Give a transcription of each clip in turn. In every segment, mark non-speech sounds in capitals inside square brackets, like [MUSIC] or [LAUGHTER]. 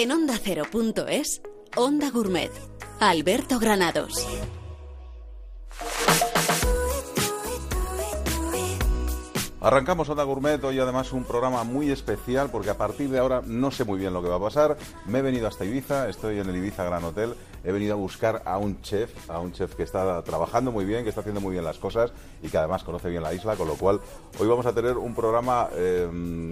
En onda ondacero.es, Onda Gourmet, Alberto Granados. Arrancamos Onda Gourmet, hoy además un programa muy especial porque a partir de ahora no sé muy bien lo que va a pasar. Me he venido hasta Ibiza, estoy en el Ibiza Gran Hotel, he venido a buscar a un chef, a un chef que está trabajando muy bien, que está haciendo muy bien las cosas y que además conoce bien la isla, con lo cual hoy vamos a tener un programa eh,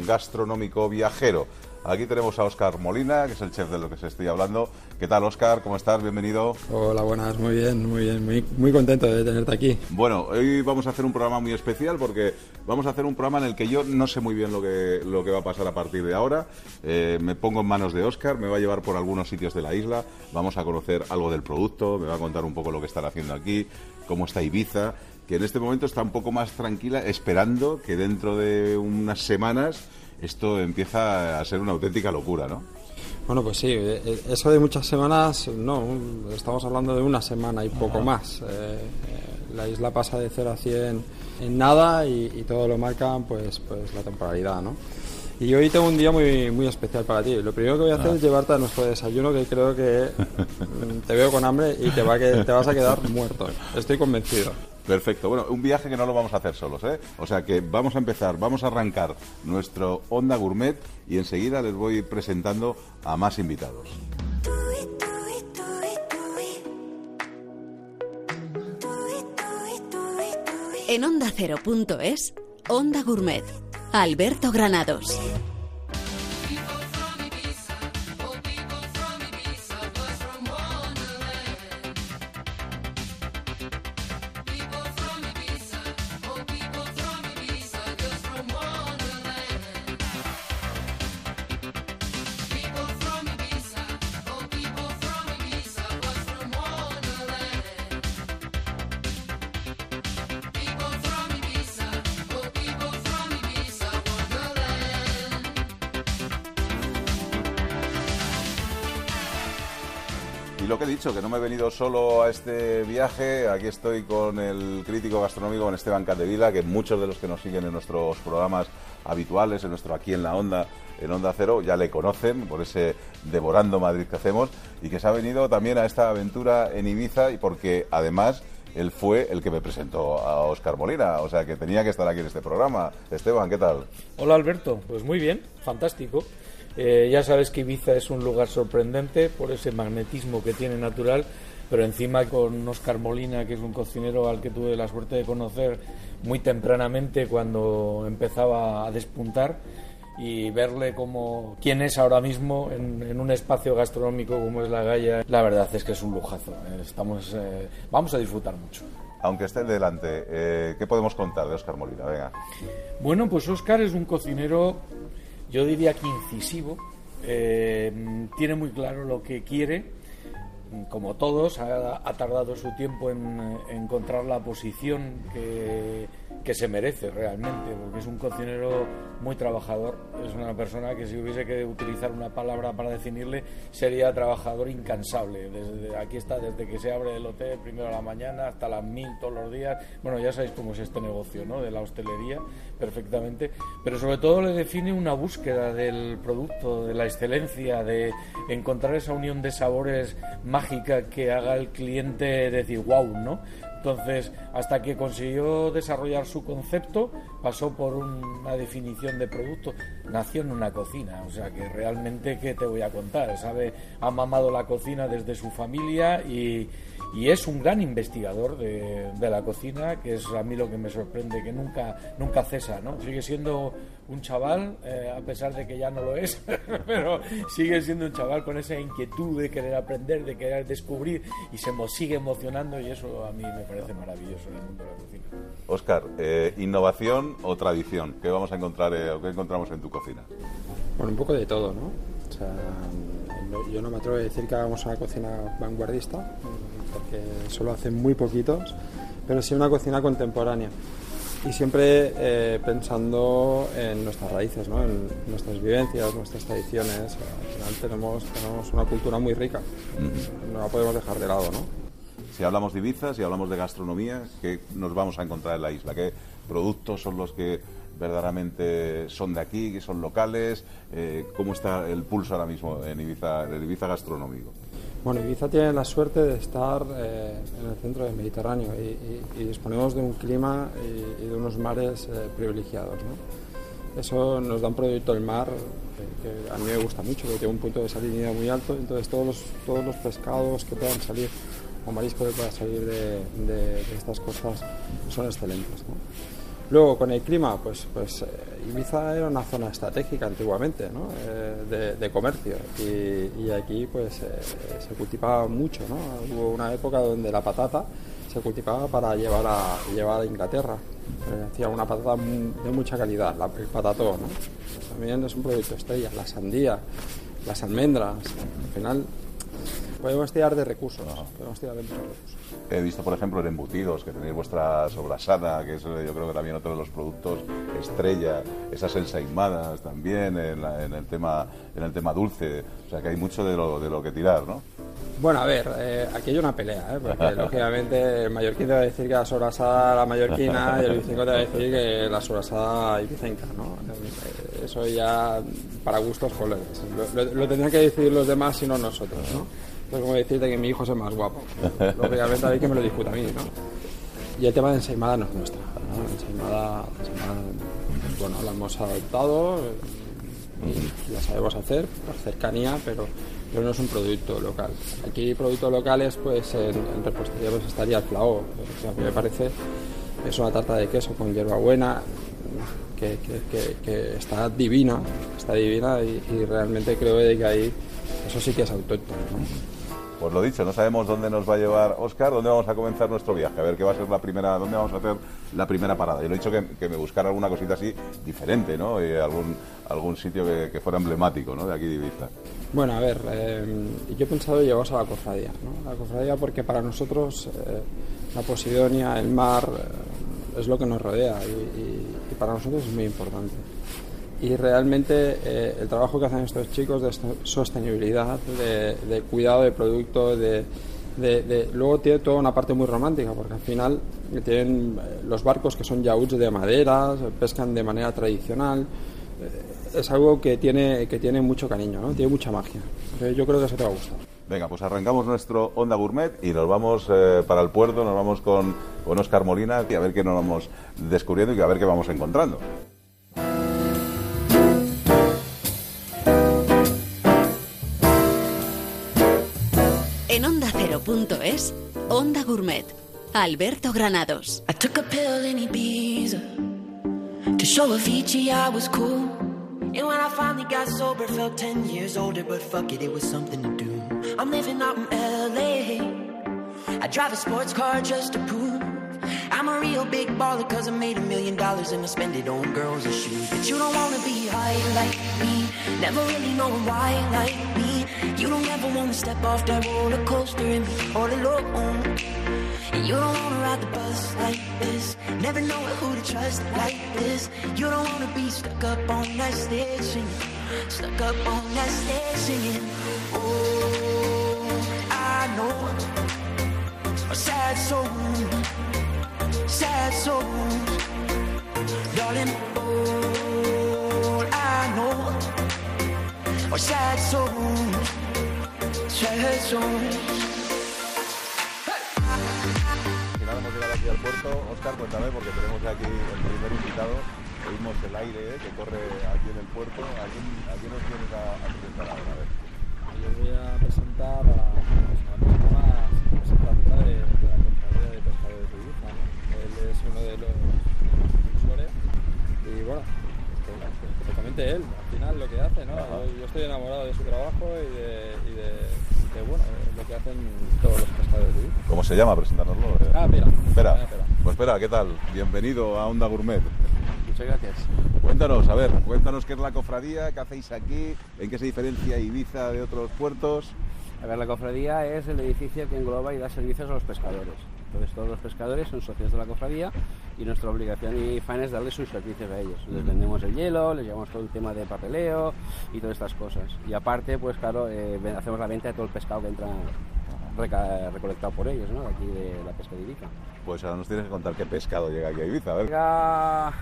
gastronómico viajero. Aquí tenemos a Óscar Molina, que es el chef de lo que se estoy hablando. ¿Qué tal, Óscar? ¿Cómo estás? Bienvenido. Hola, buenas, muy bien, muy bien, muy, muy contento de tenerte aquí. Bueno, hoy vamos a hacer un programa muy especial porque vamos a hacer un programa en el que yo no sé muy bien lo que, lo que va a pasar a partir de ahora. Eh, me pongo en manos de Óscar, me va a llevar por algunos sitios de la isla, vamos a conocer algo del producto, me va a contar un poco lo que están haciendo aquí, cómo está Ibiza, que en este momento está un poco más tranquila, esperando que dentro de unas semanas esto empieza a ser una auténtica locura, ¿no? Bueno, pues sí, eh, eh, eso de muchas semanas, no, estamos hablando de una semana y poco más. Eh, la isla pasa de 0 a 100 en nada y, todo lo marcan pues, pues la temporalidad, ¿no? Y hoy tengo un día muy, muy especial para ti. Lo primero que voy a hacer es ah. llevarte a nuestro desayuno, que creo que te veo con hambre y te, va que, te vas a quedar [LAUGHS] muerto. Estoy convencido. Perfecto. Bueno, un viaje que no lo vamos a hacer solos, ¿eh? O sea que vamos a empezar, vamos a arrancar nuestro Onda Gourmet y enseguida les voy presentando a más invitados. En onda ondacero.es, Onda Gourmet, Alberto Granados. Dicho, que no me he venido solo a este viaje, aquí estoy con el crítico gastronómico, con Esteban Candevila, que muchos de los que nos siguen en nuestros programas habituales, en nuestro Aquí en la Onda, en Onda Cero, ya le conocen por ese Devorando Madrid que hacemos, y que se ha venido también a esta aventura en Ibiza, y porque además él fue el que me presentó a Oscar Molina, o sea que tenía que estar aquí en este programa. Esteban, ¿qué tal? Hola Alberto, pues muy bien, fantástico. Eh, ya sabes que Ibiza es un lugar sorprendente por ese magnetismo que tiene natural, pero encima con Oscar Molina, que es un cocinero al que tuve la suerte de conocer muy tempranamente cuando empezaba a despuntar y verle como quién es ahora mismo en, un espacio gastronómico como es la Galla, la verdad es que es un lujazo. Estamos, eh, vamos a disfrutar mucho. Aunque esté delante, eh, ¿qué podemos contar de Oscar Molina? Venga. Bueno, pues Oscar es un cocinero yo diría que incisivo, eh, tiene muy claro lo que quiere, como todos, ha, tardado su tiempo en encontrar la posición que que se merece realmente, porque es un cocinero muy trabajador, es una persona que si hubiese que utilizar una palabra para definirle sería trabajador incansable. Desde aquí está desde que se abre el hotel primero a la mañana hasta las mil todos los días. Bueno, ya sabéis cómo es este negocio, ¿no? De la hostelería perfectamente, pero sobre todo le define una búsqueda del producto, de la excelencia, de encontrar esa unión de sabores mágica que haga el cliente decir wow, ¿no? Entonces, hasta que consiguió desarrollar su concepto, pasó por una definición de producto, nació en una cocina, o sea que realmente, ¿qué te voy a contar? Sabe, ha mamado la cocina desde su familia y, y es un gran investigador de, la cocina, que es a mí lo que me sorprende, que nunca, nunca cesa, ¿no? Sigue siendo un chaval, eh, a pesar de que ya no lo es, [LAUGHS] pero sigue siendo un chaval con esa inquietud de querer aprender, de querer descubrir y se sigue emocionando y eso a mí me parece maravilloso en el mundo de la cocina. Oscar, eh, ¿innovación o tradición? ¿Qué vamos a encontrar eh, o qué encontramos en tu cocina? Bueno, un poco de todo, ¿no? O sea, yo no me atrevo a decir que hagamos una cocina vanguardista, porque solo hacen muy poquitos, pero sí una cocina contemporánea y siempre eh, pensando en nuestras raíces, ¿no? en nuestras vivencias, nuestras tradiciones. Al final tenemos, tenemos una cultura muy rica, no la podemos dejar de lado. ¿no? si hablamos de Ibiza, si hablamos de gastronomía, ¿qué nos vamos a encontrar en la isla? ¿Qué productos son los que verdaderamente son de aquí, que son locales? Eh, ¿Cómo está el pulso ahora mismo en Ibiza, en Ibiza gastronómico? Bueno, Ibiza tiene la suerte de estar eh, en el centro del Mediterráneo y, disponemos de un clima y, de unos mares eh, privilegiados. ¿no? Eso nos da un producto del mar que, a mí me gusta mucho, porque tiene un punto de salinidad muy alto, entonces todos los, todos los pescados que puedan salir o mariscos que puedan salir de, de estas costas son excelentes. ¿no? Luego, con el clima, pues, pues eh, Ibiza era una zona estratégica antiguamente ¿no? Eh, de, comercio y, aquí pues eh, se cultivaba mucho. ¿no? Hubo una época donde la patata se cultivaba para llevar a, llevar a Inglaterra. hacía una patata de mucha calidad, la, el patatón. ¿no? también es un producto estrella, la sandía, las almendras. Al final podemos tirar de recursos. Podemos tirar de muchos recursos. He visto, por ejemplo, en embutidos, que tenéis vuestra sobrasada, que es yo creo que también otro de los productos estrella, esas ensaimadas también en, el, tema, en el tema dulce. O sea que hay mucho de lo, de lo que tirar, ¿no? Bueno, a ver, eh, aquí hay una pelea, ¿eh? porque [LAUGHS] lógicamente el mallorquín te va a decir que la sobrasada la mallorquina y el vicinco te va a decir que la sobrasada ibicenca, ¿no? Eso ya para gustos colores. Lo, lo tendrían que decidir los demás y no nosotros, ¿no? Es como decirte que mi hijo es el más guapo. Lógicamente hay que me lo discuta a mí, ¿no? Y el tema de ensaimada no es nuestra. ¿no? Ensaimada, bueno, la hemos adoptado y la sabemos hacer por cercanía, pero, pero no es un producto local. Aquí productos locales, pues en, en repostería pues, estaría el flao. O sea, me parece es una tarta de queso con hierbabuena que, que, está divina, está divina y, y realmente creo que ahí eso sí que es autóctono. ¿no? Pues lo dicho, no sabemos dónde nos va a llevar Oscar, dónde vamos a comenzar nuestro viaje, a ver qué va a ser la primera, dónde vamos a hacer la primera parada. Yo le he dicho que, me buscara alguna cosita así diferente, ¿no? Y algún, algún sitio que, fuera emblemático, ¿no? De aquí de Ibiza. Bueno, a ver, eh, yo he pensado llevaros a la cofradía, ¿no? La cofradía porque para nosotros eh, la Posidonia, el mar, eh, es lo que nos rodea y para nosotros es muy importante y realmente eh, el trabajo que hacen estos chicos de sostenibilidad, de, cuidado de producto, de, luego tiene toda una parte muy romántica, porque al final tienen eh, los barcos que son yachts de madera, pescan de manera tradicional. Eh, es algo que tiene, que tiene mucho cariño, ¿no? tiene mucha magia. yo creo que eso te va a gustar. Venga, pues arrancamos nuestro Onda Gourmet y nos vamos para el puerto, nos vamos con, con Oscar Molina y a ver qué nos vamos descubriendo y a ver qué vamos encontrando. Onda es Onda Gourmet. Alberto Granados. I took a pill in Ibiza to show Avicii I was cool. And when I finally got sober, felt 10 years older, but fuck it, it was something to do. I'm living out in LA. I drive a sports car just to prove I'm a real big baller cause I made a million dollars and I spend it on girls and shoes. But you don't wanna be high like me, never really know why like me. You don't ever wanna step off that roller coaster and be all alone. And you don't wanna ride the bus like this, never know who to trust like this. You don't wanna be stuck up on that stage singing, stuck up on that stage singing. Oh, I know a sad soul, sad soul, darling. All I know a sad souls. Hemos llegado aquí al puerto. Oscar, cuéntame, porque tenemos aquí el primer invitado. Oímos el aire eh, que corre aquí en el puerto. ¿A quién, nos vienes a, presentar ahora? A ver. Yo voy a presentar a, a la persona de, la compañía de pescadores de Ibiza. Él es uno de los impulsores y bueno, exactamente él, al final lo que hace, ¿no? Yo, estoy enamorado de su trabajo y de, y de bueno, lo que hacen todos los pescadores de ¿Cómo se llama? Presentárnoslo. Eh. Ah, espera. Espera. Pues espera, ¿qué tal? Bienvenido a Onda Gourmet. Muchas gracias. Cuéntanos, a ver, cuéntanos qué es la cofradía, qué hacéis aquí, en qué se diferencia Ibiza de otros puertos. A ver, la cofradía es el edificio que engloba y da servicios a los pescadores. Entonces todos los pescadores son socios de la cofradía y nuestra obligación y fan es darles sus servicios a ellos. Les vendemos el hielo, les llevamos todo el tema de papeleo y todas estas cosas. Y aparte, pues claro, eh, hacemos la venta de todo el pescado que entra recolectado por ellos, ¿no? aquí de la pesca de Ibiza. Pues ahora nos tienes que contar qué pescado llega aquí a Ibiza. A ver. Llega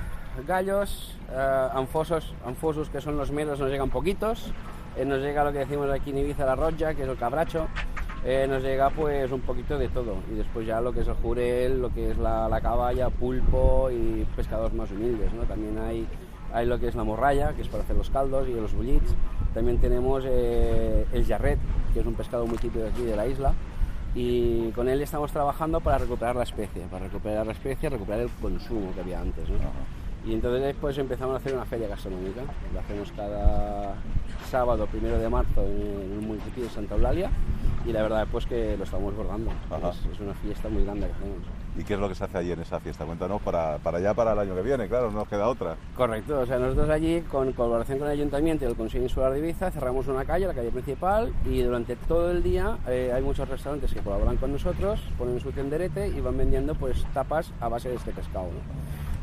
gallos, eh, anfosos, anfosos que son los meros, nos llegan poquitos. Eh, nos llega lo que decimos aquí en Ibiza, la roja, que es el cabracho. Eh, nos llega pues un poquito de todo. Y después ya lo que es el jurel, lo que es la, la caballa, pulpo y pescados más humildes. ¿no? También hay, hay lo que es la morralla, que es para hacer los caldos y los bullits. También tenemos el jarret, que es un pescado muy típico aquí de la isla y con él estamos trabajando para recuperar la especie, para recuperar la especie, recuperar el consumo que había antes. ¿no? Y entonces después empezamos a hacer una feria gastronómica, la hacemos cada sábado, primero de marzo, en un municipio de Santa Eulalia y la verdad pues que lo estamos bordando. Es, una fiesta muy grande que hacemos. ¿Y qué es lo que se hace allí en esa fiesta? Cuéntanos para, para allá, para el año que viene, claro, no nos queda otra. Correcto, o sea, nosotros allí, con colaboración con el Ayuntamiento y el Consejo Insular de Ibiza, cerramos una calle, la calle principal, y durante todo el día eh, hay muchos restaurantes que colaboran con nosotros, ponen su tenderete y van vendiendo pues tapas a base de este pescado.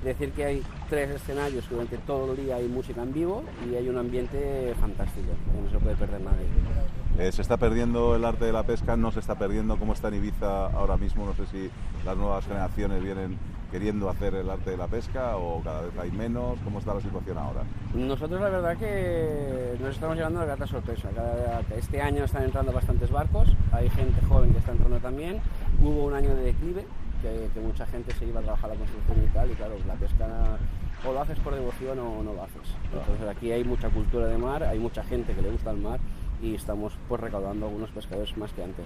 Decir que hay tres escenarios que durante todo el día hay música en vivo y hay un ambiente fantástico, que no se puede perder nadie. Eh, ¿Se está perdiendo el arte de la pesca? ¿No se está perdiendo? ¿Cómo está en Ibiza ahora mismo? No sé si las nuevas generaciones vienen queriendo hacer el arte de la pesca o cada vez hay menos? ¿Cómo está la situación ahora? Nosotros la verdad que nos estamos llevando una grata sorpresa. este año están entrando bastantes barcos, hay gente joven que está entrando también. Hubo un año de declive, que, mucha gente se iba a trabajar la construcción y tal, y claro, la pesca o lo haces por devoción o no lo haces. Entonces aquí hay mucha cultura de mar, hay mucha gente que le gusta el mar y estamos pues recaudando algunos pescadores más que antes.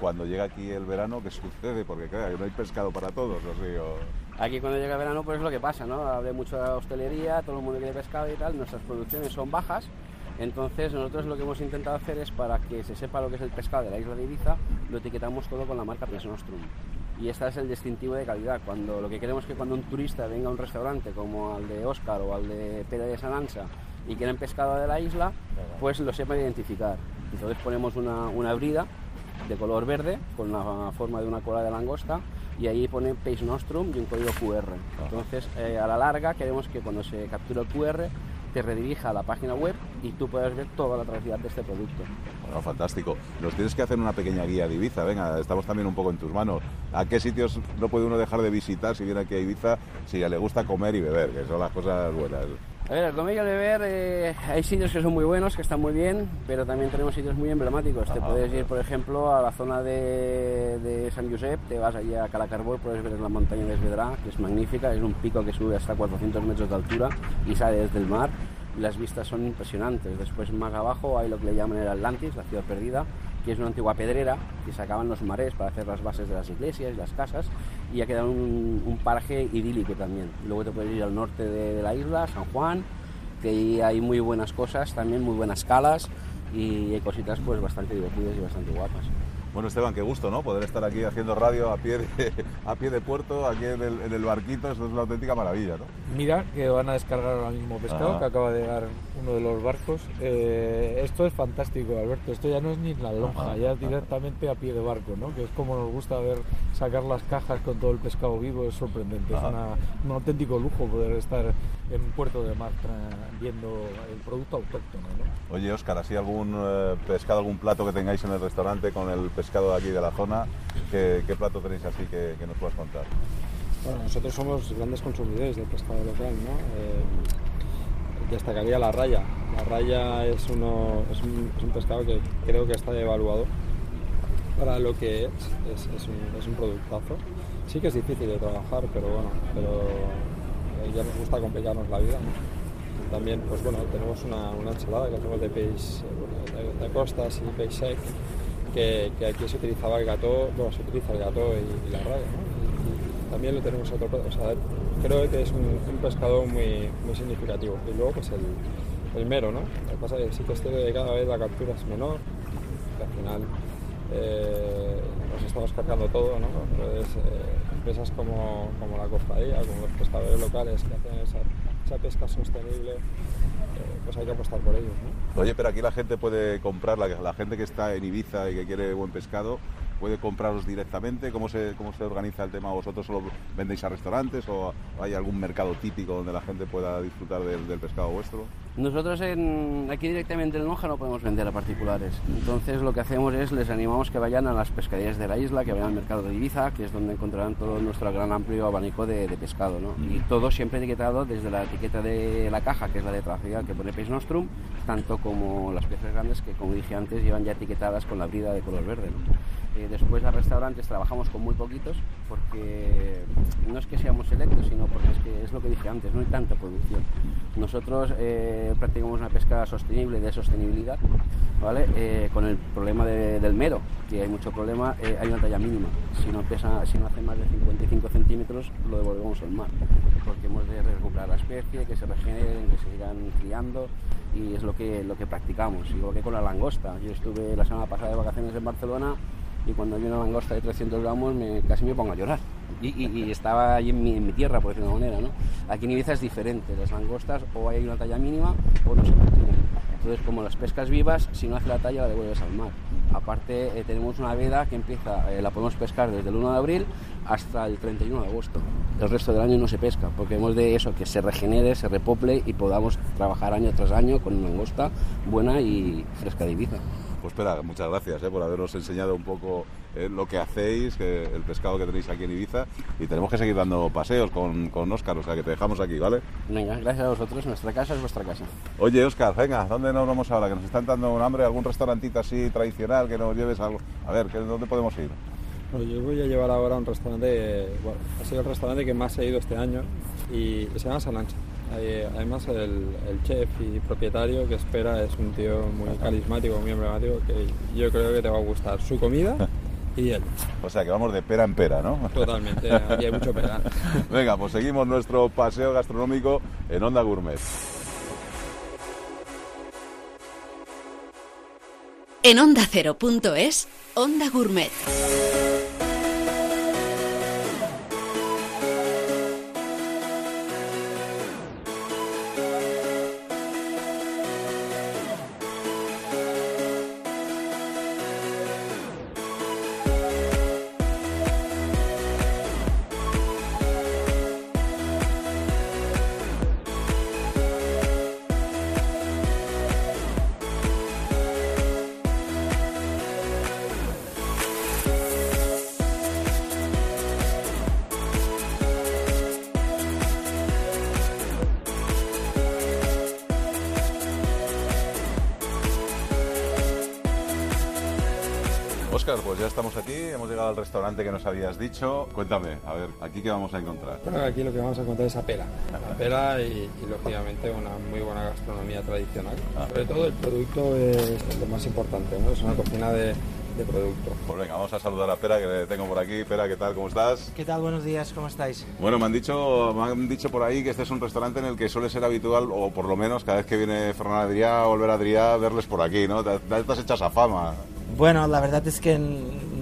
Cuando llega aquí el verano, ¿qué sucede? Porque claro, no hay pescado para todos, ¿o Aquí cuando llega el verano pues es lo que pasa, ¿no? Hablé mucho de hostelería, todo el mundo quiere pescado y tal, nuestras producciones son bajas, entonces nosotros lo que hemos intentado hacer es para que se sepa lo que es el pescado de la isla de Ibiza, lo etiquetamos todo con la marca Pies Nostrum y este es el distintivo de calidad. Cuando lo que queremos es que cuando un turista venga a un restaurante como al de Oscar o al de Pere de Sanansa y quieren pescado de la isla, pues lo sepa identificar. Entonces ponemos una, una brida de color verde con la forma de una cola de langosta y ahí pone Page Nostrum y un código QR. Entonces, eh, a la larga queremos que cuando se captura el QR te redirija a la página web y tú puedes ver toda la trazabilidad de este producto. Bueno, fantástico. Nos tienes que hacer una pequeña guía de Ibiza. Venga, estamos también un poco en tus manos. ¿A qué sitios no puede uno dejar de visitar si viene aquí a Ibiza si ya le gusta comer y beber, que son las cosas buenas? A ver, el comer y el beber, eh, hay sitios que son muy buenos, que están muy bien, pero también tenemos sitios muy emblemáticos. Te puedes ir, por ejemplo, a la zona de, de San Josep, te vas allí a Calacarbó, puedes ver la montaña de Esvedrá, que es magnífica, es un pico que sube hasta 400 metros de altura y sale desde el mar las vistas son impresionantes. Después más abajo hay lo que le llaman el Atlantis, la ciudad perdida, que es una antigua pedrera que sacaban los mares para hacer las bases de las iglesias y las casas y ha quedado un, un paraje idílico también. Luego te puedes ir al norte de, la isla, San Juan, que ahí hay muy buenas cosas, también muy buenas calas y hay cositas pues bastante divertidas y bastante guapas. Bueno, Esteban, qué gusto, ¿no? Poder estar aquí haciendo radio a pie de, [LAUGHS] a pie de puerto, aquí en el, barquito, esto es una auténtica maravilla, ¿no? Mira que van a descargar ahora mismo pescado, que acaba de llegar uno de los barcos. Eh, esto es fantástico, Alberto, esto ya no es ni la lonja, ya es directamente a pie de barco, ¿no? Que es como nos gusta ver sacar las cajas con todo el pescado vivo, es sorprendente, es un auténtico lujo poder estar en un puerto de mar viendo el producto autóctono, ¿no? Oye, Óscar, ¿así algún eh, pescado, algún plato que tengáis en el restaurante con el pescado de aquí de la zona. ¿Qué, plato tenéis así que, nos puedas contar? Bueno, nosotros somos grandes consumidores del pescado local, ¿no? Eh, destacaría la raya. La raya es, uno, es un, pescado que creo que está evaluado para lo que es. Es, un, es un productazo. Sí que es difícil de trabajar, pero bueno, pero ya nos gusta complicarnos la vida. También, pues bueno, tenemos una, una ensalada que hacemos de peix, de, de, costas y peix sec, que, aquí se utilizaba el gato, bueno, se utiliza el gato y, la raya, y, también lo tenemos otro, o sea, creo que es un, pescado muy, muy significativo. Y luego pues el, el mero, ¿no? Lo que pasa es que sí que este de cada vez la captura es menor, que al final eh, nos estamos cargando todo, ¿no? Entonces, eh, empresas como, como la cofradía, como los pescadores locales que hacen esa, pesca sostenible, eh, pues hay que apostar por ellos. ¿no? Oye, pero aquí la gente puede comprar, la, la, gente que está en Ibiza y que quiere buen pescado, puede compraros directamente. ¿Cómo se, cómo se organiza el tema? ¿Vosotros solo vendéis a restaurantes o hay algún mercado típico donde la gente pueda disfrutar del, pescado vuestro? Nosotros en, aquí directamente en Noja no podemos vender a particulares. Entonces lo que hacemos es les animamos que vayan a las pescaderías de la isla, que vayan al mercado de Ibiza, que es donde encontrarán todo nuestro gran amplio abanico de, pescado. ¿no? Y todo siempre etiquetado desde la etiqueta de la caja, que es la de traficar, que pone Peix Nostrum, tanto como las piezas grandes que, como dije antes, llevan ya etiquetadas con la brida de color verde. Eh, después a restaurantes trabajamos con muy poquitos porque no es que seamos selectos, sino porque es, que es lo que dije antes, no hay tanta producción. Nosotros eh, practicamos una pesca sostenible, de sostenibilidad, ¿vale? Eh, con el problema del mero, que hay mucho problema, hay una talla mínima. Si no, pesa, si no hace más de 55 centímetros, lo devolvemos al mar, porque hemos de recuperar la especie, que se regeneren, que se sigan criando y es lo que, lo que practicamos, igual que con la langosta. Yo estuve la semana pasada de vacaciones en Barcelona y cuando vi una langosta de 300 gramos casi me pongo a llorar. Y, estaba allí en mi, tierra, por decirlo de una manera. ¿no? Aquí en Ibiza es diferente, las langostas o hay una talla mínima o no se capturan. Entonces, como las pescas vivas, si no hace la talla la devuelves al mar. Aparte, eh, tenemos una veda que empieza, eh, la podemos pescar desde el 1 de abril hasta el 31 de agosto. El resto del año no se pesca, porque hemos de eso, que se regenere, se repople y podamos trabajar año tras año con una langosta buena y fresca de Ibiza. Pues espera, muchas gracias eh, por habernos enseñado un poco eh, lo que hacéis, el pescado que tenéis aquí en Ibiza y tenemos que seguir dando paseos con, con Óscar, o sea que te dejamos aquí, ¿vale? Venga, gracias a vosotros, nuestra casa es vuestra casa. Oye, Óscar, venga, ¿dónde nos vamos ahora? Que nos están dando un hambre, algún restaurantito así tradicional que nos lleves algo. A ver, ¿dónde podemos ir? yo voy a llevar ahora a un restaurante, bueno, ha sido el restaurante que más he ido este año y se llama Salancha. Además, el, chef y propietario que espera es un tío muy carismático, muy emblemático, que yo creo que te va a gustar su comida [LAUGHS] y él. O sea, que vamos de pera en pera, ¿no? Totalmente, [LAUGHS] aquí hay mucho pera. [LAUGHS] Venga, pues seguimos nuestro paseo gastronómico en Onda Gourmet. En Onda Cero.es, Onda Gourmet. Restaurante que nos habías dicho. Cuéntame, a ver, ¿aquí qué vamos a encontrar? aquí lo que vamos a encontrar es apera. Apera y, y lógicamente una muy buena gastronomía tradicional. Ah. Sobre todo el producto es lo más importante, ¿no? Es una cocina de, producto. Pues venga, vamos a saludar a Pera que le tengo por aquí. Pera, ¿qué tal? ¿Cómo estás? ¿Qué tal? Buenos días, ¿cómo estáis? Bueno, me han dicho, me han dicho por ahí que este es un restaurante en el que suele ser habitual, o por lo menos cada vez que viene Fernando Adrià Volver Adrià, verles por aquí, ¿no? Te, te estás hechas a fama. Bueno, la verdad es que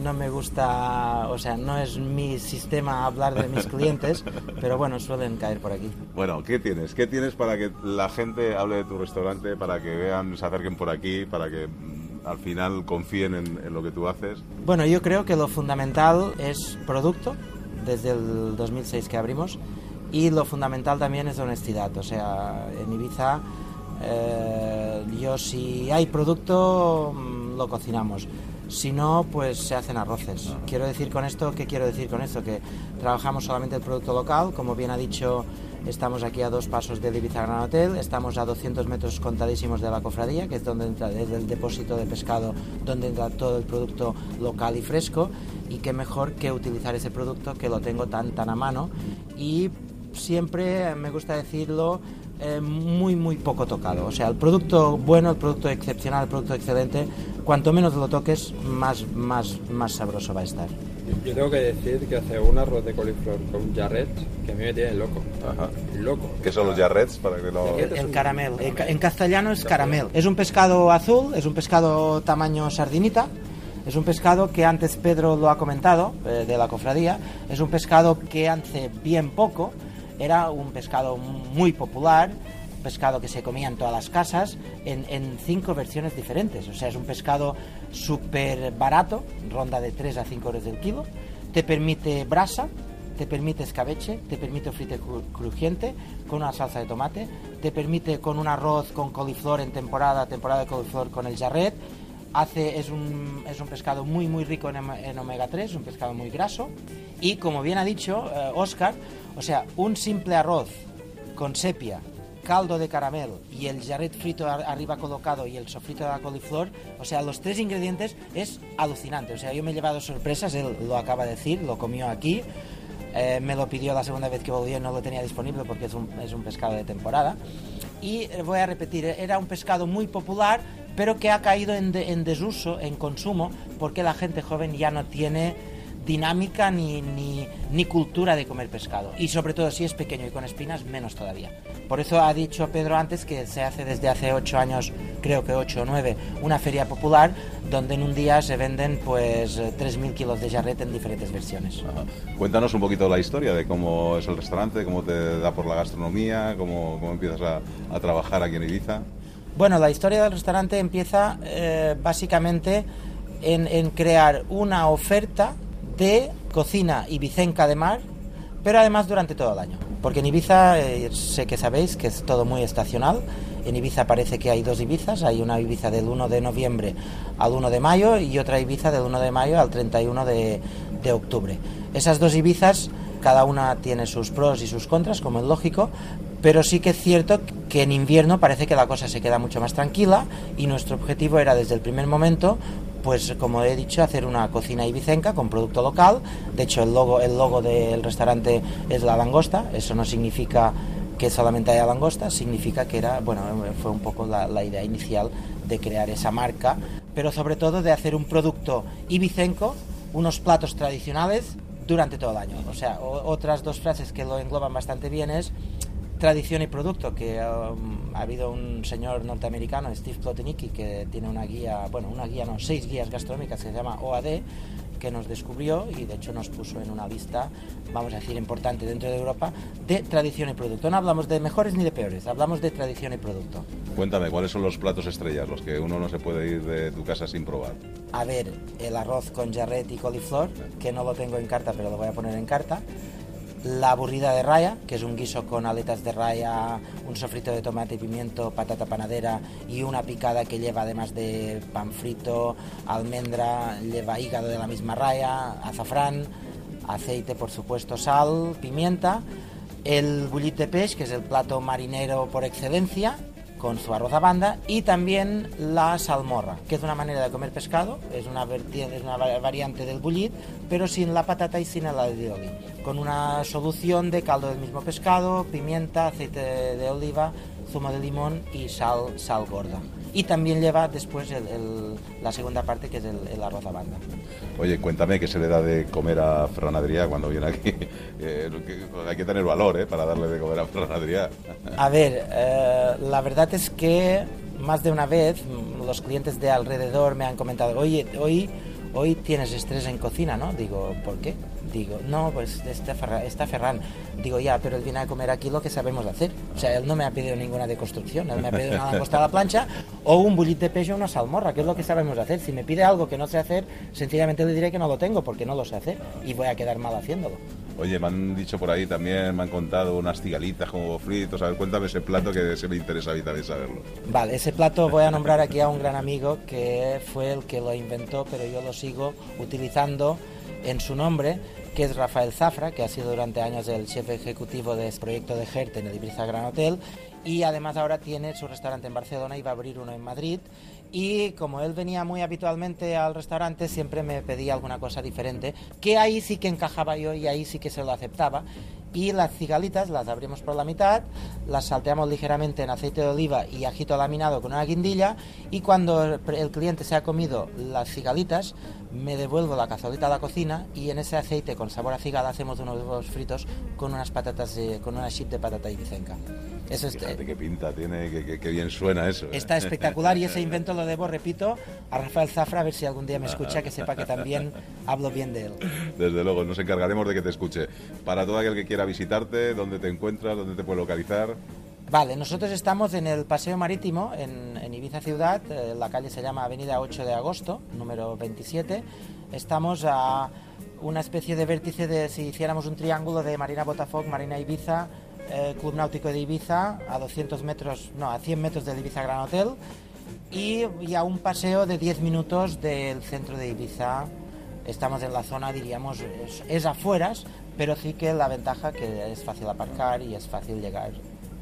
no me gusta, o sea, no es mi sistema hablar de mis clientes, [LAUGHS] pero bueno, suelen caer por aquí. Bueno, ¿qué tienes? ¿Qué tienes para que la gente hable de tu restaurante, para que vean, se acerquen por aquí, para que mm, al final confíen en, lo que tú haces? Bueno, yo creo que lo fundamental es producto, desde el 2006 que abrimos, y lo fundamental también es honestidad. O sea, en Ibiza, eh, yo si hay producto lo cocinamos. Si no, pues se hacen arroces. Quiero decir con esto, ¿qué quiero decir con esto? Que trabajamos solamente el producto local, como bien ha dicho, estamos aquí a dos pasos del Ibiza Gran Hotel, estamos a 200 metros contadísimos de la cofradía, que es donde entra, desde el depósito de pescado, donde entra todo el producto local y fresco, y qué mejor que utilizar ese producto que lo tengo tan, tan a mano. Y siempre, me gusta decirlo, eh, muy, muy poco tocado. O sea, el producto bueno, el producto excepcional, el producto excelente, cuanto menos lo toques, más, más, más sabroso va a estar. Yo tengo que decir que hace un arroz de coliflor con jarret que a mí me tiene loco. Ajá. Loco. ¿Qué son los jarrets? Para que lo... El, caramel. En, castellano es caramel. Es un pescado azul, es un pescado tamaño sardinita. Es un pescado que antes Pedro lo ha comentado, eh, de la cofradía. Es un pescado que hace bien poco era un pescado muy popular, pescado que se comía en todas las casas, en, cinco versiones diferentes. O sea, es un pescado súper barato, ronda de 3 a 5 euros del kilo, te permite brasa, te permite escabeche, te permite frite crujiente con una salsa de tomate, te permite con un arroz con coliflor en temporada, temporada de coliflor con el jarret, hace, es, un, es un pescado muy muy rico en, omega 3, un pescado muy graso y como bien ha dicho Oscar, o sea, un simple arroz con sepia, caldo de caramelo y el jarret frito arriba colocado y el sofrito de la coliflor, o sea, los tres ingredientes es alucinante. O sea, yo me he llevado sorpresas, él lo acaba de decir, lo comió aquí, eh, me lo pidió la segunda vez que volvió no lo tenía disponible porque es un, es un pescado de temporada. Y eh, voy a repetir, era un pescado muy popular, pero que ha caído en, desuso, en consumo, porque la gente joven ya no tiene dinámica ni, ni, cultura de comer pescado. Y sobre todo si es pequeño y con espinas, menos todavía. Por eso ha dicho Pedro antes que se hace desde hace ocho años, creo que ocho o nueve, una feria popular donde en un día se venden pues 3.000 kilos de jarret en diferentes versiones. Cuéntanos un poquito la historia de cómo es el restaurante, cómo te da por la gastronomía, cómo, cómo empiezas a, trabajar aquí en Ibiza. Bueno, la historia del restaurante empieza eh, básicamente en, crear una oferta de cocina ibicenca de mar, pero además durante todo el año. Porque en Ibiza, eh, sé que sabéis que es todo muy estacional. En Ibiza parece que hay dos Ibizas. Hay una Ibiza del 1 de noviembre al 1 de mayo y otra Ibiza del 1 de mayo al 31 de, de octubre. Esas dos Ibizas, cada una tiene sus pros y sus contras, como es lógico, pero sí que es cierto que en invierno parece que la cosa se queda mucho más tranquila y nuestro objetivo era desde el primer momento pues como he dicho, hacer una cocina ibicenca con producto local. De hecho, el logo, el logo del restaurante es la langosta. Eso no significa que solamente haya langosta, significa que era, bueno, fue un poco la, idea inicial de crear esa marca, pero sobre todo de hacer un producto ibicenco, unos platos tradicionales durante todo el año. O sea, otras dos frases que lo engloban bastante bien es tradición y producto, que um, ha habido un señor norteamericano, Steve Plotinicki, que tiene una guía, bueno, una guía, no, seis guías gastronómicas que se llama OAD, que nos descubrió y de hecho nos puso en una lista, vamos a decir, importante dentro de Europa, de tradición y producto. No hablamos de mejores ni de peores, hablamos de tradición y producto. Cuéntame, ¿cuáles son los platos estrellas, los que uno no se puede ir de tu casa sin probar? A ver, el arroz con jarret y coliflor, que no lo tengo en carta, pero lo voy a poner en carta la aburrida de raya, que es un guiso con aletas de raya, un sofrito de tomate y pimiento, patata panadera y una picada que lleva además de pan frito, almendra, lleva hígado de la misma raya, azafrán, aceite por supuesto, sal, pimienta, el bullit de peix, que es el plato marinero por excelencia, con su arroz a banda y también la salmorra, que es una manera de comer pescado, es una, es una variante del bullit, pero sin la patata y sin el alioli, con una solución de caldo del mismo pescado, pimienta, aceite de oliva, zumo de limón y sal, sal gorda. Y también lleva después el, la segunda parte que es el, arroz a banda. Oye, cuéntame qué se le da de comer a Fran Adrià cuando viene aquí. [LAUGHS] Eh, hay que tener valor ¿eh? para darle de comer a Fran Adrià. A ver, eh, la verdad es que más de una vez los clientes de alrededor me han comentado, oye, hoy, hoy tienes estrés en cocina, ¿no? Digo, ¿por qué? Digo, no, pues está, Ferran. Digo, ya, pero él viene a comer aquí lo que sabemos hacer. O sea, él no me ha pedido ninguna deconstrucción, él me ha pedido una langosta a la plancha o un bullit de pez o una salmorra, que es lo que sabemos hacer. Si me pide algo que no sé hacer, sencillamente le diré que no lo tengo porque no lo sé hacer y voy a quedar mal haciéndolo. Oye, me han dicho por ahí también, me han contado unas cigalitas como fritos. A ver, cuéntame ese plato que se me interesa a mí también saberlo. Vale, ese plato voy a nombrar aquí a un gran amigo que fue el que lo inventó, pero yo lo sigo utilizando en su nombre que es Rafael Zafra, que ha sido durante años el jefe ejecutivo de este proyecto de GERT en el Ibiza Gran Hotel. Y además ahora tiene su restaurante en Barcelona y va a abrir uno en Madrid. Y como él venía muy habitualmente al restaurante, siempre me pedía alguna cosa diferente, que ahí sí que encajaba yo y ahí sí que se lo aceptaba. Y las cigalitas las abrimos por la mitad, las salteamos ligeramente en aceite de oliva y ajito laminado con una guindilla. Y cuando el cliente se ha comido las cigalitas me devuelvo la cazolita a la cocina y en ese aceite con sabor a cigala hacemos unos huevos fritos con unas patatas, con una chip de patata ibicenca. Eso es, Fíjate qué pinta tiene, qué, bien suena eso. ¿eh? Está espectacular y ese [LAUGHS] invento lo debo, repito, a Rafael Zafra a ver si algún día me escucha, que sepa que también [LAUGHS] hablo bien de él. Desde luego, nos encargaremos de que te escuche. Para todo aquel que quiera visitarte, dónde te encuentras, dónde te puede localizar. Vale, nosotros estamos en el Paseo Marítimo, en, Ibiza Ciudad, eh, la calle se llama Avenida 8 de Agosto, número 27. Estamos a una especie de vértice de si hiciéramos un triángulo de Marina Botafogo, Marina Ibiza, eh, Club Náutico de Ibiza, a 200 metros, no, a 100 metros del Ibiza Gran Hotel, y, y a un paseo de 10 minutos del centro de Ibiza. Estamos en la zona, diríamos, es, es afueras, pero sí que la ventaja que es fácil aparcar y es fácil llegar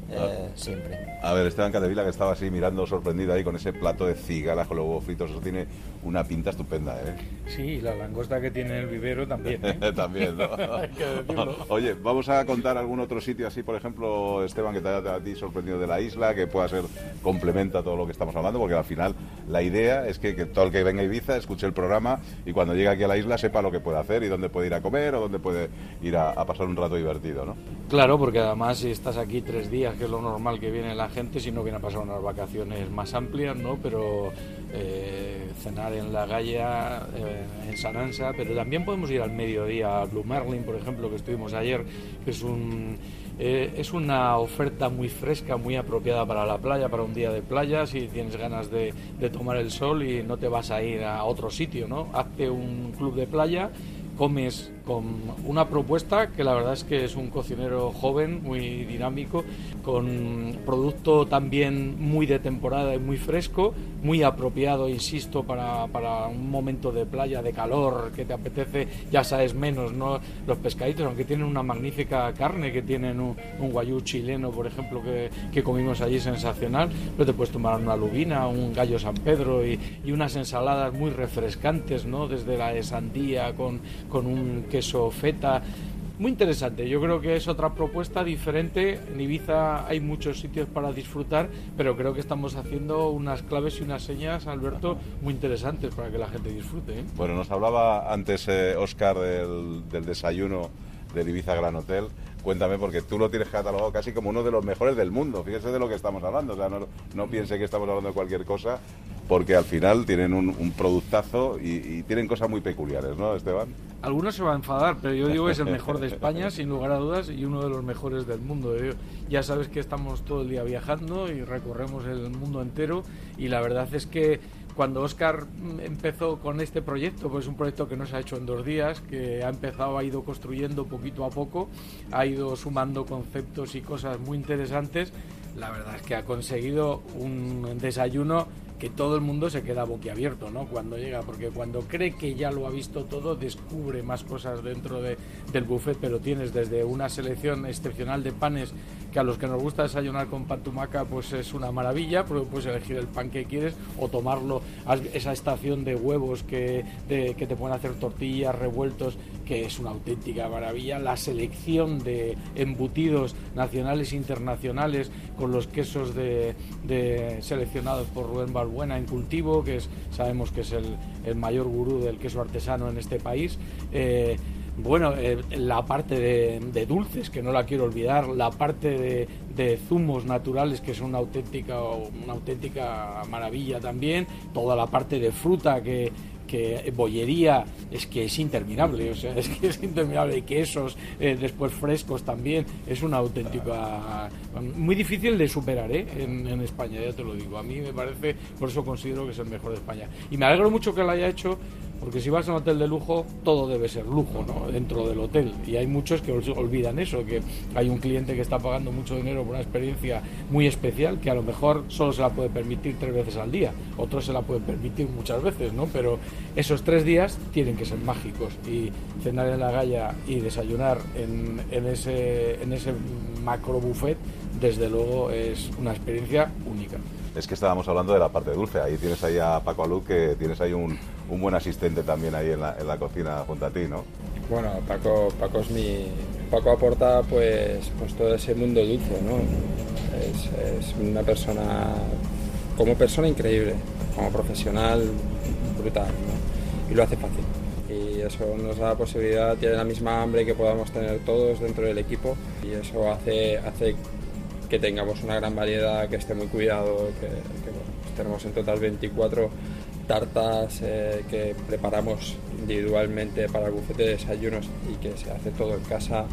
eh, siempre. A ver, Esteban Cadevila que estaba así mirando sorprendido ahí con ese plato de cigalas con los huevos fritos, eso tiene una pinta estupenda, ¿eh? Sí, la langosta que tiene el vivero también. ¿eh? [LAUGHS] también, ¿no? [LAUGHS] Hay que decirlo. Oye, vamos a contar algún otro sitio así, por ejemplo, Esteban, que te haya a ti sorprendido de la isla, que pueda ser complementa a todo lo que estamos hablando, porque al final la idea es que, que todo el que venga a Ibiza escuche el programa y cuando llegue aquí a la isla sepa lo que puede hacer y dónde puede ir a comer o dónde puede ir a, a pasar un rato divertido, ¿no? Claro, porque además si estás aquí tres días, que es lo normal que viene la gente, si no viene a pasar unas vacaciones más amplias, ¿no? Pero eh, cenar en la Galla, eh, en Sanansa, pero también podemos ir al mediodía a Blue Merlin, por ejemplo, que estuvimos ayer, que es un... eh, es una oferta muy fresca, muy apropiada para la playa, para un día de playa, si tienes ganas de, de tomar el sol y no te vas a ir a otro sitio, ¿no? Hazte un club de playa comes con una propuesta que la verdad es que es un cocinero joven, muy dinámico, con producto también muy de temporada y muy fresco, muy apropiado, insisto, para, para un momento de playa, de calor, que te apetece, ya sabes menos, ¿no? Los pescaditos, aunque tienen una magnífica carne, que tienen un, un guayú chileno, por ejemplo, que, que comimos allí sensacional, pero te puedes tomar una lubina, un gallo San Pedro y, y unas ensaladas muy refrescantes, ¿no? Desde la de sandía con, con un queso feta. Muy interesante, yo creo que es otra propuesta diferente. En Ibiza hay muchos sitios para disfrutar, pero creo que estamos haciendo unas claves y unas señas, Alberto, muy interesantes para que la gente disfrute. ¿eh? Bueno, nos hablaba antes Oscar del, del desayuno del Ibiza Gran Hotel. Cuéntame, porque tú lo tienes catalogado casi como uno de los mejores del mundo. Fíjese de lo que estamos hablando. O sea, no, no piense que estamos hablando de cualquier cosa, porque al final tienen un, un productazo y, y tienen cosas muy peculiares, ¿no, Esteban? Algunos se van a enfadar, pero yo digo que es el mejor de [LAUGHS] España, sin lugar a dudas, y uno de los mejores del mundo. Yo- ya sabes que estamos todo el día viajando y recorremos el mundo entero, y la verdad es que cuando Oscar empezó con este proyecto, pues es un proyecto que no se ha hecho en dos días, que ha empezado, ha ido construyendo poquito a poco, ha ido sumando conceptos y cosas muy interesantes. La verdad es que ha conseguido un desayuno que todo el mundo se queda boquiabierto, ¿no? Cuando llega, porque cuando cree que ya lo ha visto todo, descubre más cosas dentro de, del buffet, pero tienes desde una selección excepcional de panes que a los que nos gusta desayunar con pan tumaca, pues es una maravilla, porque puedes elegir el pan que quieres o tomarlo, haz esa estación de huevos que, de- que te pueden hacer tortillas, revueltos, que es una auténtica maravilla, la selección de embutidos nacionales e internacionales con los quesos de, de- seleccionados por Rubén Balbuena en cultivo, que es, sabemos que es el, el mayor gurú del queso artesano en este país. Eh, bueno, eh, la parte de, de dulces, que no la quiero olvidar, la parte de, de zumos naturales, que es una auténtica, una auténtica maravilla también, toda la parte de fruta que, que bollería es que es interminable, o sea, [LAUGHS] es que es interminable, y quesos eh, después frescos también, es una auténtica, muy difícil de superar ¿eh? en, en España, ya te lo digo, a mí me parece, por eso considero que es el mejor de España. Y me alegro mucho que lo haya hecho, porque si vas a un hotel de lujo, todo debe ser lujo, ¿no? Dentro del hotel. Y hay muchos que ol- olvidan eso, que hay un cliente que está pagando mucho dinero por una experiencia muy especial, que a lo mejor solo se la puede permitir tres veces al día, otros se la pueden permitir muchas veces, ¿no? Pero esos tres días tienen que ser mágicos. Y cenar en la galla y desayunar en ese, en ese macro buffet, desde luego es una experiencia única. Es que estábamos hablando de la parte dulce. Ahí tienes ahí a Paco Alú, que tienes ahí un, un buen asistente también ahí en la, en la cocina junto a ti, ¿no? Bueno, Paco, Paco es mi. Paco aporta pues, pues todo ese mundo dulce, ¿no? Es, una persona. como persona increíble, como profesional brutal, ¿no? Y lo hace fácil. Y eso nos da la posibilidad, tiene la misma hambre que podamos tener todos dentro del equipo y eso hace, hace que tengamos una gran variedad, que esté muy cuidado, que, pues tenemos en total 24 tartas eh, que preparamos individualmente para el buffet de desayunos y que se hace todo en casa.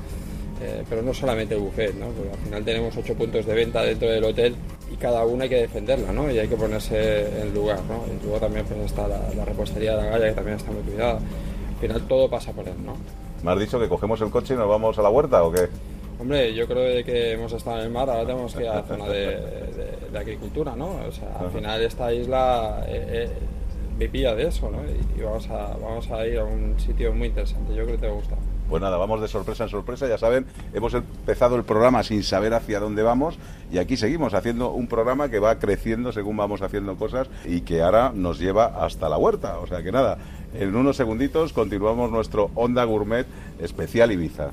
Eh, pero no solamente el buffet, ¿no? Porque al final tenemos ocho puntos de venta dentro del hotel y cada una hay que defenderla, ¿no? Y hay que ponerse en lugar, ¿no? Luego también pues está la, la repostería de la galla que también está muy cuidada. final todo pasa por él, ¿no? ¿Me has dicho que cogemos el coche y nos vamos a la huerta o qué? Hombre, yo creo que hemos estado en el mar, ahora tenemos que ir a la zona de, agricultura, ¿no? O sea, al final esta isla eh, eh, vivía de eso, ¿no? Y, vamos, a, vamos a ir a un sitio muy interesante, yo creo que te va a gustar. Pues nada, vamos de sorpresa en sorpresa, ya saben, hemos empezado el programa sin saber hacia dónde vamos y aquí seguimos haciendo un programa que va creciendo según vamos haciendo cosas y que ahora nos lleva hasta la huerta. O sea que nada, en unos segunditos continuamos nuestro Onda Gourmet especial Ibiza.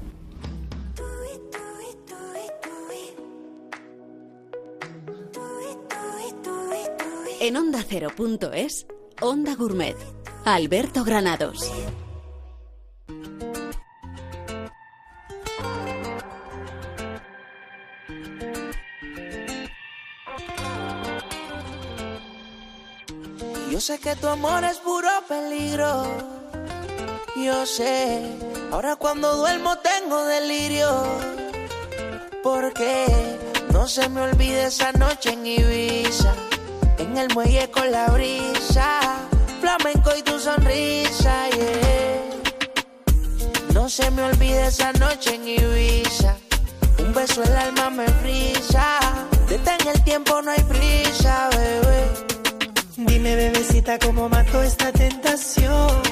En onda es Onda Gourmet, Alberto Granados. Yo sé que tu amor es puro peligro. Yo sé, ahora cuando duermo tengo delirio. Porque no se me olvide esa noche en Ibiza. El muelle con la brisa. Flamenco y tu sonrisa, yeah. No se me olvide esa noche en Ibiza. Un beso el alma me frisa. Detén el tiempo, no hay prisa, bebé. Dime, bebecita, cómo mato esta tentación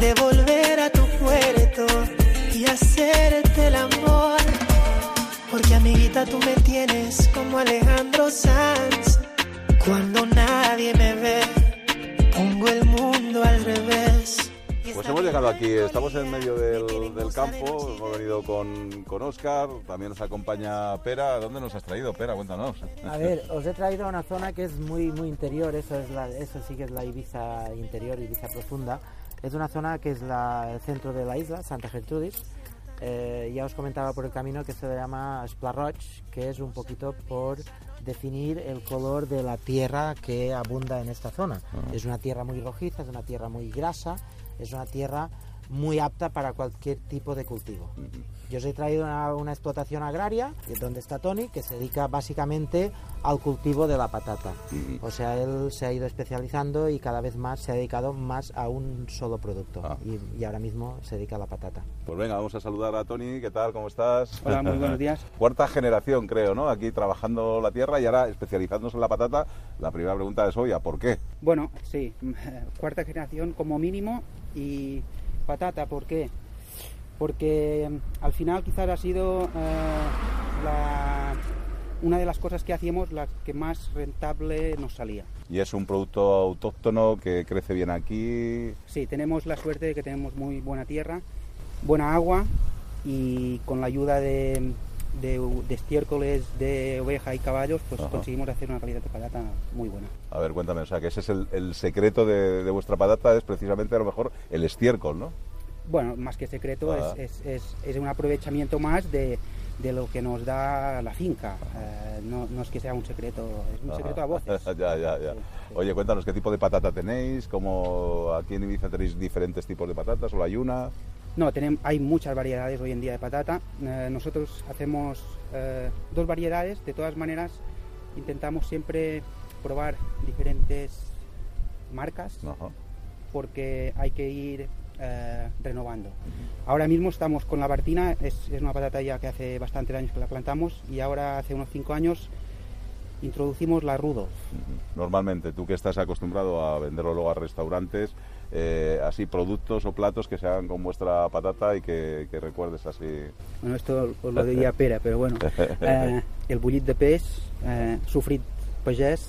de volver a tu puerto y hacerte el amor. Porque, amiguita, tú me tienes como Alejandro Sanz. Cuando nadie me ve, pongo el mundo al revés. Pues hemos llegado aquí, estamos en medio del, campo, hemos venido con, con Oscar, también nos acompaña Pera. ¿Dónde nos has traído, Pera? Cuéntanos. A ver, os he traído a una zona que es muy, muy interior, eso, es la, eso sí que es la Ibiza interior, Ibiza profunda. Es una zona que es la, el centro de la isla, Santa Gertrudis. Eh, ya os comentaba por el camino que se llama Splarroch, que es un poquito por definir el color de la tierra que abunda en esta zona. Ah. Es una tierra muy rojiza, es una tierra muy grasa es una tierra muy apta para cualquier tipo de cultivo. Yo os he traído una, explotación agraria, donde está Tony, que se dedica básicamente al cultivo de la patata. O sea, él se ha ido especializando y cada vez más se ha dedicado más a un solo producto. Ah. Y, ahora mismo se dedica a la patata. Pues venga, vamos a saludar a Tony. ¿Qué tal? ¿Cómo estás? Hola, muy buenos días. [LAUGHS] Cuarta generación, creo, ¿no? Aquí trabajando la tierra y ahora especializándose en la patata. La primera pregunta es, oye, ¿por qué? Bueno, sí, [LAUGHS] cuarta generación como mínimo y patata, ¿por qué? Porque mm, al final quizás ha sido eh, una de las cosas que hacíamos la que más rentable nos salía. ¿Y es un producto autóctono que crece bien aquí? Sí, tenemos la suerte de que tenemos muy buena tierra, buena agua y con la ayuda de, de, estiércoles de oveja y caballos, pues conseguimos hacer una calidad de patata muy buena. A ver, cuéntame, o sea, que ese es el, secreto de, vuestra patata, es precisamente a lo mejor el estiércol, ¿no? Bueno, más que secreto, ah. es, es, es, un aprovechamiento más de, de lo que nos da la finca. Eh, no, no, es que sea un secreto, es un secreto a voces. [LAUGHS] ya, ya, ya. Oye, cuéntanos qué tipo de patata tenéis, cómo aquí en Ibiza tenéis diferentes tipos de patatas, solo hay una. No, tenemos, hay muchas variedades hoy en día de patata. Eh, nosotros hacemos eh, dos variedades, de todas maneras intentamos siempre probar diferentes marcas porque hay que ir eh, renovando. Ahora mismo estamos con la Bartina, es, es, una patata ya que hace bastantes años que la plantamos y ahora hace unos cinco años introducimos la rudo. Normalmente, tú que estás acostumbrado a venderlo luego a restaurantes, eh, así productos o platos que se hagan con vuestra patata y que, recuerdes así. Bueno, esto os lo diría [LAUGHS] pera, pero bueno. [LAUGHS] Eh, el bullit de pez, eh, sufrit pagés,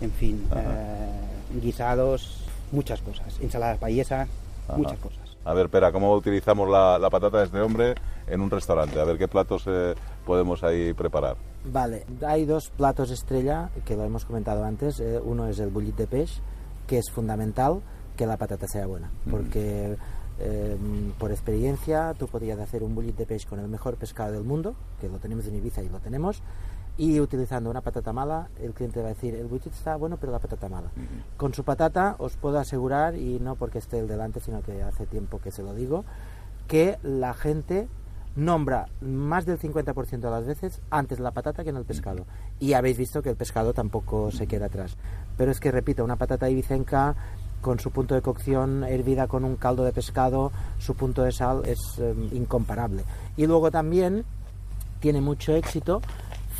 en fin, eh, guisados, muchas cosas, ensaladas payesa, muchas cosas. A ver, Pera, ¿cómo utilizamos la, patata de este hombre en un restaurante? A ver qué platos podemos ahí preparar. Vale, hay dos platos estrella que lo hemos comentado antes. uno es el bullit de pez, que es fundamental que la patata sea buena, porque em, por experiencia tú podrías hacer un bullit de pez con el mejor pescado del mundo, que lo tenemos en Ibiza y lo tenemos, y utilizando una patata mala, el cliente va a decir, el bullit está bueno, pero la patata mala. Con su patata os puedo asegurar, y no porque esté el delante, sino que hace tiempo que se lo digo, que la gente nombra más del 50% de las veces antes la patata que en el pescado. Y habéis visto que el pescado tampoco se queda atrás. Pero es que, repito, una patata ibicenca con su punto de cocción hervida con un caldo de pescado, su punto de sal es eh, incomparable. Y luego también tiene mucho éxito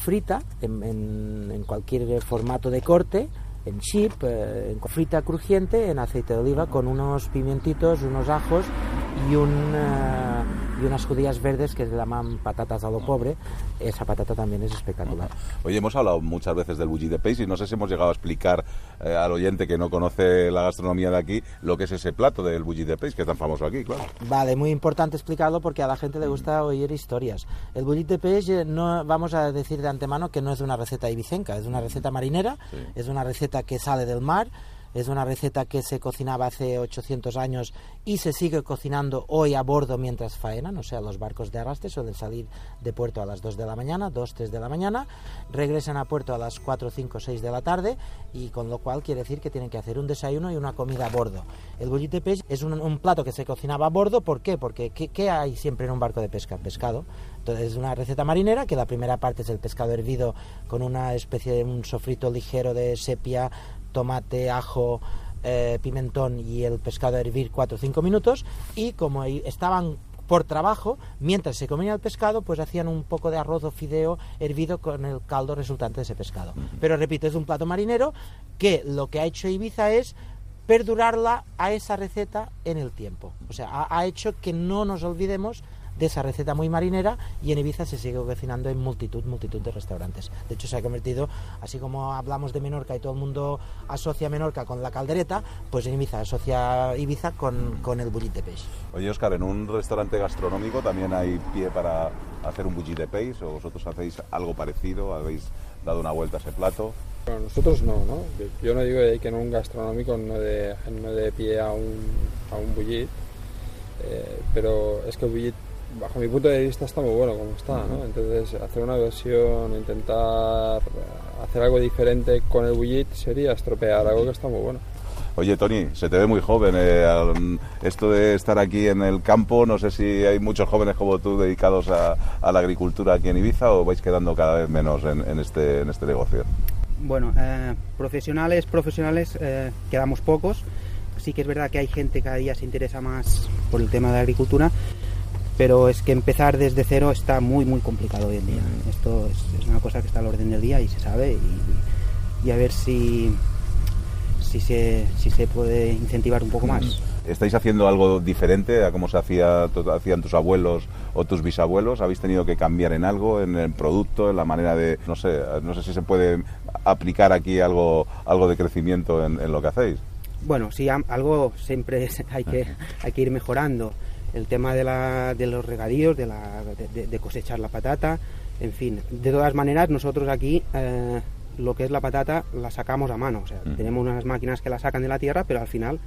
frita en, en cualquier formato de corte en chip, eh, en frita crujiente, en aceite de oliva, con unos pimientitos, unos ajos y, un, eh, y unas judías verdes que se llaman patatas a lo pobre. Esa patata también es espectacular. Oye, hemos hablado muchas veces del bulli de peix y no sé si hemos llegado a explicar eh, al oyente que no conoce la gastronomía de aquí lo que es ese plato del bulli de peix que es tan famoso aquí, claro. Vale, muy importante explicarlo porque a la gente le gusta oír historias. El bulli de peix no vamos a decir de antemano que no es una receta ibicenca, es una receta marinera, es una receta que sale del mar es una receta que se cocinaba hace 800 años y se sigue cocinando hoy a bordo mientras faenan, o sea, los barcos de arrastre suelen salir de puerto a las 2 de la mañana, 2, 3 de la mañana, regresan a puerto a las 4, 5, 6 de la tarde y con lo cual quiere decir que tienen que hacer un desayuno y una comida a bordo. El bollite peix es un, plato que se cocinaba a bordo, ¿por qué? Porque ¿qué, hay siempre en un barco de pesca? Pescado. Entonces es una receta marinera que la primera parte es el pescado hervido con una especie de un sofrito ligero de sepia, tomate, ajo, eh, pimentón y el pescado a hervir 4 o 5 minutos y como estaban por trabajo, mientras se comía el pescado, pues hacían un poco de arroz o fideo hervido con el caldo resultante de ese pescado. Pero repito, es un plato marinero que lo que ha hecho Ibiza es perdurarla a esa receta en el tiempo. O sea, ha hecho que no nos olvidemos de esa receta muy marinera y en Ibiza se sigue cocinando en multitud, multitud de restaurantes. De hecho, se ha convertido, así como hablamos de Menorca y todo el mundo asocia Menorca con la caldereta, pues en Ibiza asocia Ibiza con, con el bullit de peix. Oye, Oscar, en un restaurante gastronómico también hay pie para hacer un bullit de peix o vosotros hacéis algo parecido, habéis dado una vuelta a ese plato. Bueno, nosotros no, ¿no? Yo no digo que en un gastronómico no de, no de pie a un, a un bullit, eh, pero es que el bullit bajo mi punto de vista está muy bueno como está, ¿no? Entonces hacer una versión, intentar hacer algo diferente con el bullit sería estropear algo que está muy bueno. Oye, Tony, se te ve muy joven. Eh, esto de estar aquí en el campo, no sé si hay muchos jóvenes como tú dedicados a, la agricultura aquí en Ibiza o vais quedando cada vez menos en, este, en este negocio. Bueno, eh, profesionales, profesionales, eh, quedamos pocos. Sí que es verdad que hay gente que cada día se interesa más por el tema de la agricultura pero es que empezar desde cero está muy muy complicado hoy en día. Esto es, una cosa que está al orden del día y se sabe y, a ver si, si, se, si se puede incentivar un poco más. ¿Estáis haciendo algo diferente a cómo se hacía, hacían tus abuelos o tus bisabuelos? ¿Habéis tenido que cambiar en algo, en el producto, en la manera de, no sé, no sé si se puede aplicar aquí algo, algo de crecimiento en, en lo que hacéis? Bueno, sí, algo siempre [LAUGHS] hay que, hay que ir mejorando el tema de, la, de los regadíos, de, la, de, cosechar la patata, en fin. De todas maneras, nosotros aquí eh, lo que es la patata la sacamos a mano, o sea, tenemos unas máquinas que la sacan de la tierra, pero al final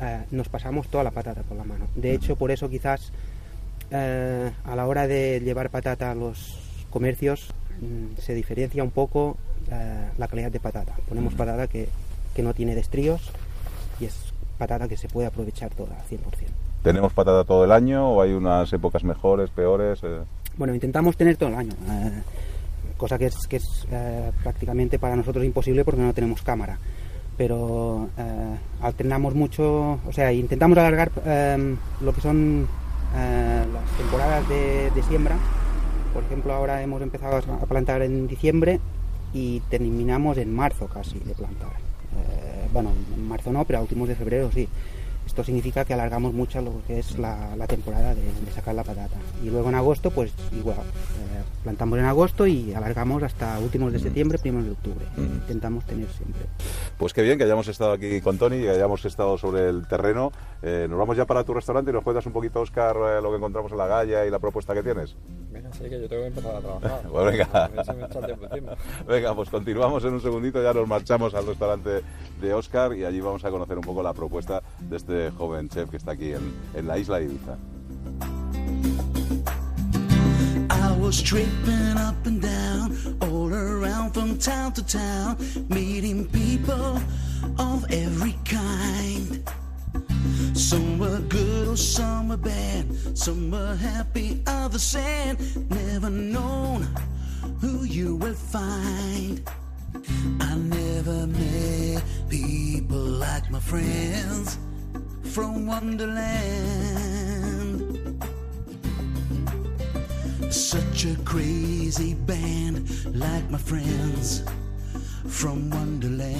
eh, nos pasamos toda la patata por la mano. De hecho, por eso quizás eh, a la hora de llevar patata a los comercios mm, se diferencia un poco la calidad de patata. Ponemos patata que, que no tiene destríos y es patata que se puede aprovechar toda al 100%. ¿Tenemos patata todo el año o hay unas épocas mejores, peores? Eh? Bueno, intentamos tener todo el año, eh, cosa que es, que es eh, prácticamente para nosotros imposible porque no tenemos cámara. Pero alternamos mucho, o sea, intentamos alargar lo que son las temporadas de, siembra. Por ejemplo, ahora hemos empezado a plantar en diciembre y terminamos en marzo casi de plantar. bueno, en marzo no, pero a últimos de febrero sí. Esto significa que alargamos mucho lo que es la, temporada de, sacar la patata. Y luego en agosto, pues igual, eh, plantamos en agosto y alargamos hasta últimos de mm. septiembre, primeros de octubre. Mm. Intentamos tener siempre. Pues qué bien que hayamos estado aquí con Tony y que hayamos estado sobre el terreno. Eh, nos vamos ya para tu restaurante y nos cuentas un poquito, Oscar, eh, lo que encontramos en la galla y la propuesta que tienes. Venga, sí, que yo tengo que empezar a trabajar. [LAUGHS] pues venga. [LAUGHS] venga, pues continuamos en un segundito, ya nos marchamos al restaurante de Oscar y allí vamos a conocer un poco la propuesta de este joven chef que está aquí en, en la isla de Ibiza. I was tripping up and down, all around from town to town, meeting people of every kind. Some were good or some were bad, some were happy, others sad. Never known who you will find. I never met people like my friends from Wonderland. Such a crazy band like my friends from Wonderland.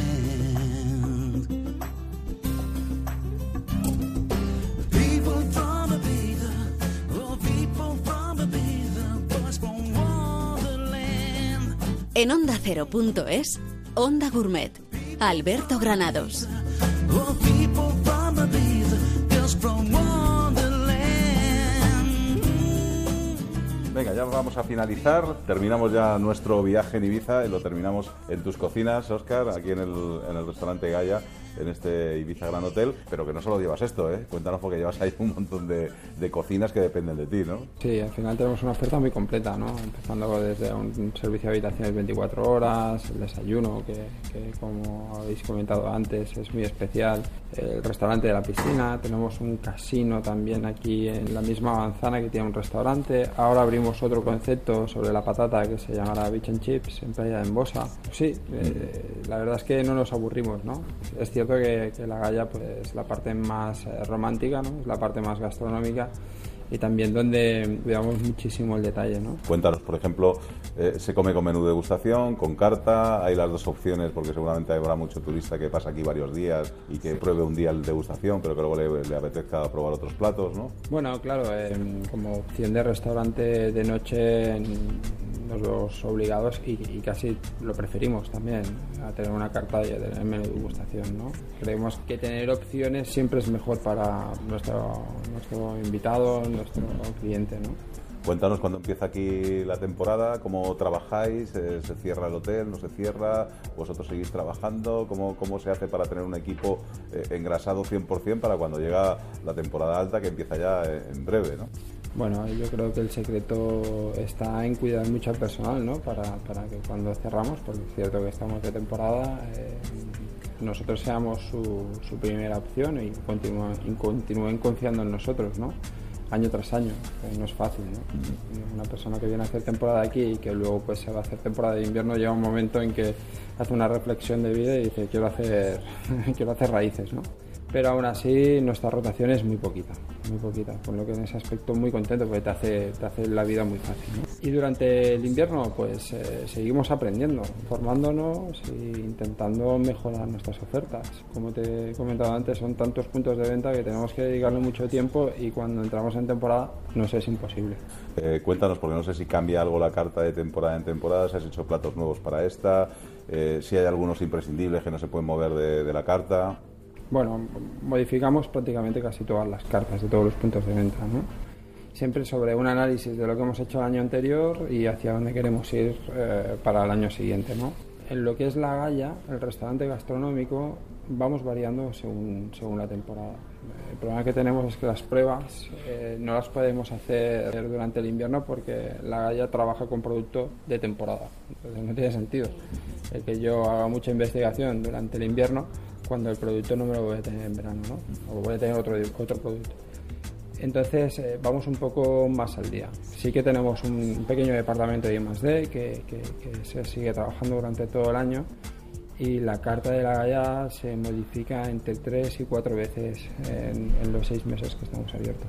People from Ibiza, oh people from Ibiza, boys from Wonderland. En onda ondacero.es, Onda Gourmet, Alberto Granados. Oh Venga, ya vamos a finalizar. Terminamos ya nuestro viaje en Ibiza y lo terminamos en tus cocinas, Oscar, aquí en el, en el restaurante Gaia, en este Ibiza Gran Hotel. Pero que no solo llevas esto, ¿eh? Cuéntanos porque llevas ahí un montón de, de cocinas que dependen de ti, ¿no? Sí, al final tenemos una oferta muy completa, ¿no? Empezando desde un servicio de habitaciones 24 horas, el desayuno, que, que como habéis comentado antes es muy especial, el restaurante de la piscina, tenemos un casino también aquí en la misma manzana que tiene un restaurante. Ahora abrimos otro concepto sobre la patata que se llamará Beach and Chips en Playa de Embosa. Sí, eh, la verdad es que no nos aburrimos, ¿no? Es cierto que, que la Galla pues, es la parte más eh, romántica, ¿no? Es la parte más gastronómica y también donde cuidamos muchísimo el detalle, ¿no? Cuéntanos, por ejemplo, eh, se come con menú de degustación, con carta, hay las dos opciones porque seguramente habrá mucho turista que pasa aquí varios días y que pruebe un día el degustación, pero que luego le, le apetezca probar otros platos, ¿no? Bueno, claro, eh, como opción de restaurante de noche en- nos vemos obligados y, y casi lo preferimos también a tener una carta de, de menú de degustación, ¿no? Creemos que tener opciones siempre es mejor para nuestro, nuestro invitado, nuestro cliente, ¿no? Cuéntanos cuándo empieza aquí la temporada, cómo trabajáis, eh, se cierra el hotel, no se cierra, vosotros seguís trabajando, cómo, cómo se hace para tener un equipo eh, engrasado 100% para cuando llega la temporada alta que empieza ya eh, en breve, ¿no? Bueno, yo creo que el secreto está en cuidar mucho al personal, ¿no? Para, para que cuando cerramos, porque es cierto que estamos de temporada, eh, nosotros seamos su, su primera opción y continúen, y continúen confiando en nosotros, ¿no? Año tras año, no es fácil, ¿no? Una persona que viene a hacer temporada aquí y que luego pues se va a hacer temporada de invierno llega un momento en que hace una reflexión de vida y dice quiero hacer [LAUGHS] quiero hacer raíces, ¿no? Pero aún así nuestra rotación es muy poquita, muy poquita, con lo que en ese aspecto muy contento porque te hace, te hace la vida muy fácil. ¿no? Y durante el invierno pues eh, seguimos aprendiendo, formándonos e intentando mejorar nuestras ofertas. Como te he comentado antes, son tantos puntos de venta que tenemos que dedicarle mucho tiempo y cuando entramos en temporada nos es imposible. Eh, cuéntanos, porque no sé si cambia algo la carta de temporada en temporada, si has hecho platos nuevos para esta, eh, si hay algunos imprescindibles que no se pueden mover de, de la carta. Bueno, modificamos prácticamente casi todas las cartas de todos los puntos de venta, ¿no? Siempre sobre un análisis de lo que hemos hecho el año anterior y hacia dónde queremos ir eh, para el año siguiente, ¿no? En lo que es la Galla, el restaurante gastronómico, vamos variando según, según la temporada. El problema que tenemos es que las pruebas eh, no las podemos hacer durante el invierno porque la Galla trabaja con producto de temporada. Entonces no tiene sentido el que yo haga mucha investigación durante el invierno cuando el producto no me lo voy a tener en verano, ¿no? O voy a tener otro, otro producto. Entonces eh, vamos un poco más al día. Sí que tenemos un pequeño departamento de I+D que, que, que se sigue trabajando durante todo el año y la carta de la galla se modifica entre tres y cuatro veces en, en los seis meses que estamos abiertos.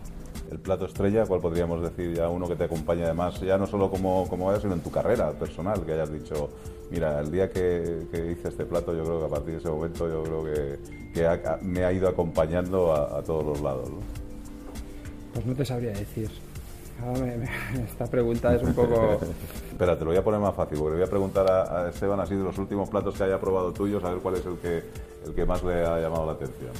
El plato estrella, ¿cuál podríamos decir ya uno que te acompañe además, ya no solo como, como vayas, sino en tu carrera personal, que hayas dicho, mira, el día que, que hice este plato, yo creo que a partir de ese momento, yo creo que, que ha- me ha ido acompañando a, a todos los lados. ¿no? Pues no te sabría decir. [LAUGHS] Esta pregunta es un poco... [LAUGHS] Espera, te lo voy a poner más fácil, porque le voy a preguntar a, a Esteban así de los últimos platos que haya probado tuyos, a ver cuál es el que, el que más le ha llamado la atención.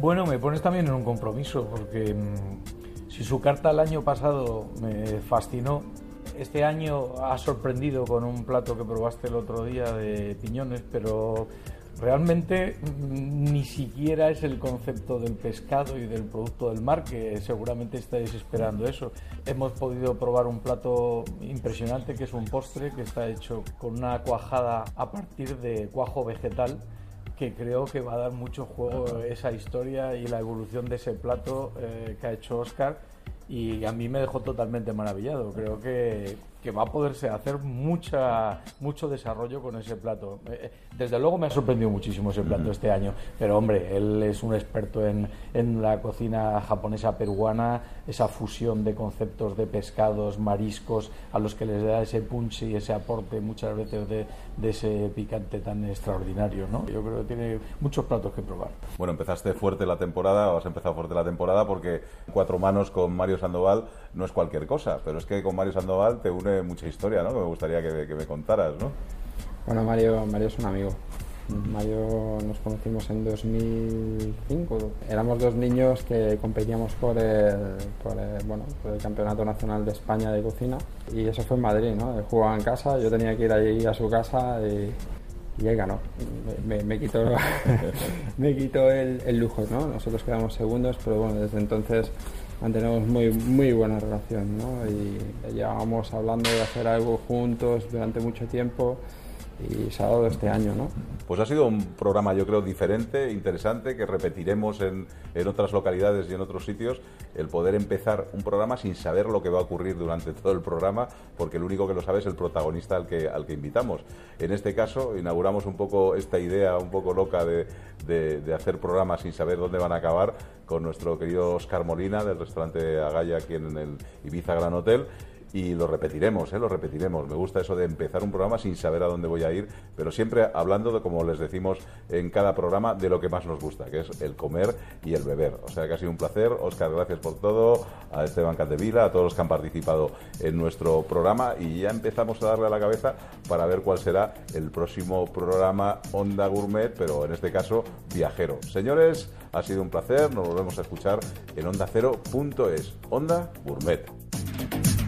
Bueno, me pones también en un compromiso, porque mm, si su carta el año pasado me fascinó, este año ha sorprendido con un plato que probaste el otro día de piñones, pero realmente mm, ni siquiera es el concepto del pescado y del producto del mar, que seguramente estáis esperando eso. Hemos podido probar un plato impresionante que es un postre que está hecho con una cuajada a partir de cuajo vegetal que creo que va a dar mucho juego esa historia y la evolución de ese plato eh, que ha hecho Oscar y a mí me dejó totalmente maravillado. Creo que que va a poderse hacer mucha, mucho desarrollo con ese plato. Eh, eh, Desde luego me ha sorprendido muchísimo ese plato este año, pero hombre, él es un experto en, en la cocina japonesa peruana, esa fusión de conceptos de pescados, mariscos, a los que les da ese punch y ese aporte muchas veces de, de ese picante tan extraordinario. ¿no? Yo creo que tiene muchos platos que probar. Bueno, empezaste fuerte la temporada, o has empezado fuerte la temporada porque cuatro manos con Mario Sandoval no es cualquier cosa, pero es que con Mario Sandoval te une mucha historia, ¿no? Que me gustaría que, me- que me contaras, ¿no? Bueno, Mario, Mario es un amigo. Mario nos conocimos en 2005. Éramos dos niños que competíamos por el, por el, bueno, por el Campeonato Nacional de España de Cocina. Y eso fue en Madrid, ¿no? Jugaba en casa, yo tenía que ir allí a su casa y, y él ganó. Me, quitó, me quitó [LAUGHS] el, el lujo, ¿no? Nosotros quedamos segundos, pero bueno, desde entonces mantenemos muy, muy buena relación, ¿no? Y llevábamos hablando de hacer algo juntos durante mucho tiempo y se ha este año, ¿no? Pues ha sido un programa, yo creo, diferente, interesante, que repetiremos en, en otras localidades y en otros sitios, el poder empezar un programa sin saber lo que va a ocurrir durante [LAUGHS] todo el programa, porque el único que lo sabe es el protagonista al que, al que invitamos. En este caso, inauguramos un poco esta idea un poco loca de, de- de hacer programas sin saber dónde van a acabar con nuestro querido Oscar Molina del restaurante Agaya aquí en el Ibiza Gran Hotel. Y lo repetiremos, ¿eh? lo repetiremos. Me gusta eso de empezar un programa sin saber a dónde voy a ir, pero siempre hablando, de, como les decimos en cada programa, de lo que más nos gusta, que es el comer y el beber. O sea que ha sido un placer. Oscar, gracias por todo. A Esteban Caldevila, a todos los que han participado en nuestro programa. Y ya empezamos a darle a la cabeza para ver cuál será el próximo programa Onda Gourmet, pero en este caso viajero. Señores, ha sido un placer. Nos volvemos a escuchar en ondacero.es. Onda Gourmet.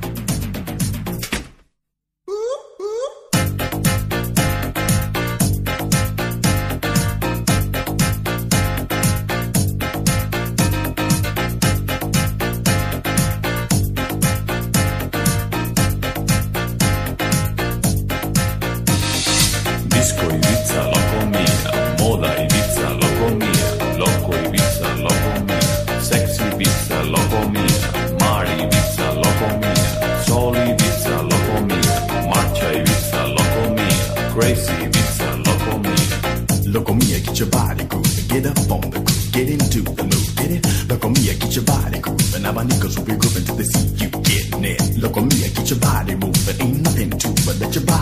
Grooving, abanicos will be grooving till they see you getting it. Loco Mia, get your body moving, ain't nothing to it, let your body